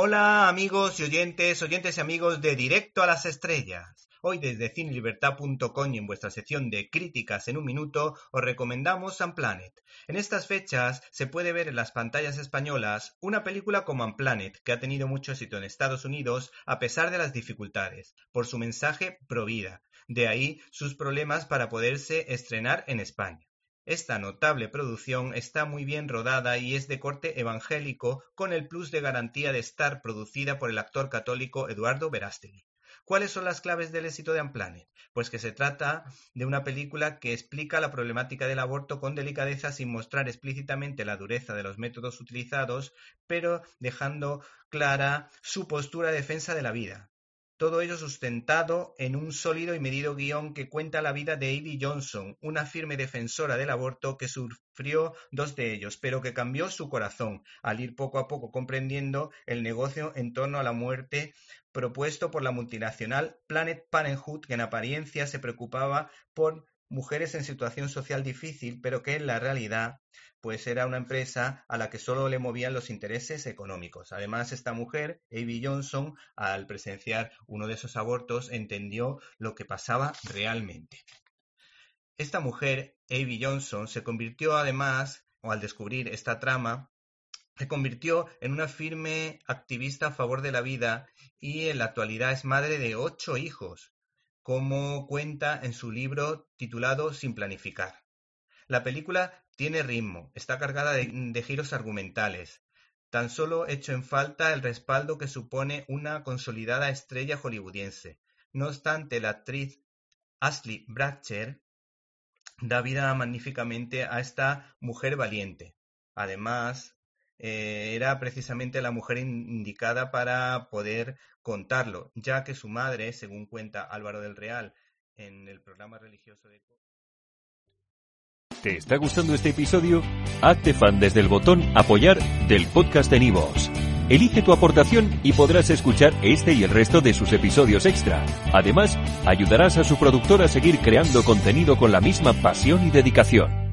Hola amigos y oyentes, oyentes y amigos de Directo a las Estrellas. Hoy desde cinelibertad.com y en vuestra sección de críticas en un minuto os recomendamos Unplanet. En estas fechas se puede ver en las pantallas españolas una película como Unplanet que ha tenido mucho éxito en Estados Unidos a pesar de las dificultades, por su mensaje pro vida. De ahí sus problemas para poderse estrenar en España. Esta notable producción está muy bien rodada y es de corte evangélico con el plus de garantía de estar producida por el actor católico Eduardo Verástegui. ¿Cuáles son las claves del éxito de Unplanet? Pues que se trata de una película que explica la problemática del aborto con delicadeza sin mostrar explícitamente la dureza de los métodos utilizados, pero dejando clara su postura de defensa de la vida. Todo ello sustentado en un sólido y medido guion que cuenta la vida de Ivy Johnson, una firme defensora del aborto que sufrió dos de ellos, pero que cambió su corazón al ir poco a poco comprendiendo el negocio en torno a la muerte propuesto por la multinacional Planet Parenthood, que en apariencia se preocupaba por mujeres en situación social difícil, pero que en la realidad pues era una empresa a la que solo le movían los intereses económicos. Además, esta mujer, Amy Johnson, al presenciar uno de esos abortos, entendió lo que pasaba realmente. Esta mujer, Amy Johnson, se convirtió además, o al descubrir esta trama, se convirtió en una firme activista a favor de la vida y en la actualidad es madre de ocho hijos, como cuenta en su libro titulado Sin planificar. La película tiene ritmo, está cargada de, giros argumentales. Tan solo hecho en falta el respaldo que supone una consolidada estrella hollywoodiense. No obstante, la actriz Ashley Bratcher da vida magníficamente a esta mujer valiente. Además, eh, era precisamente la mujer indicada para poder contarlo, ya que su madre, según cuenta Álvaro del Real en el programa religioso de... ¿Te está gustando este episodio? Hazte fan desde el botón apoyar del podcast de Nivos. Elige tu aportación y podrás escuchar este y el resto de sus episodios extra. Además, ayudarás a su productor a seguir creando contenido con la misma pasión y dedicación.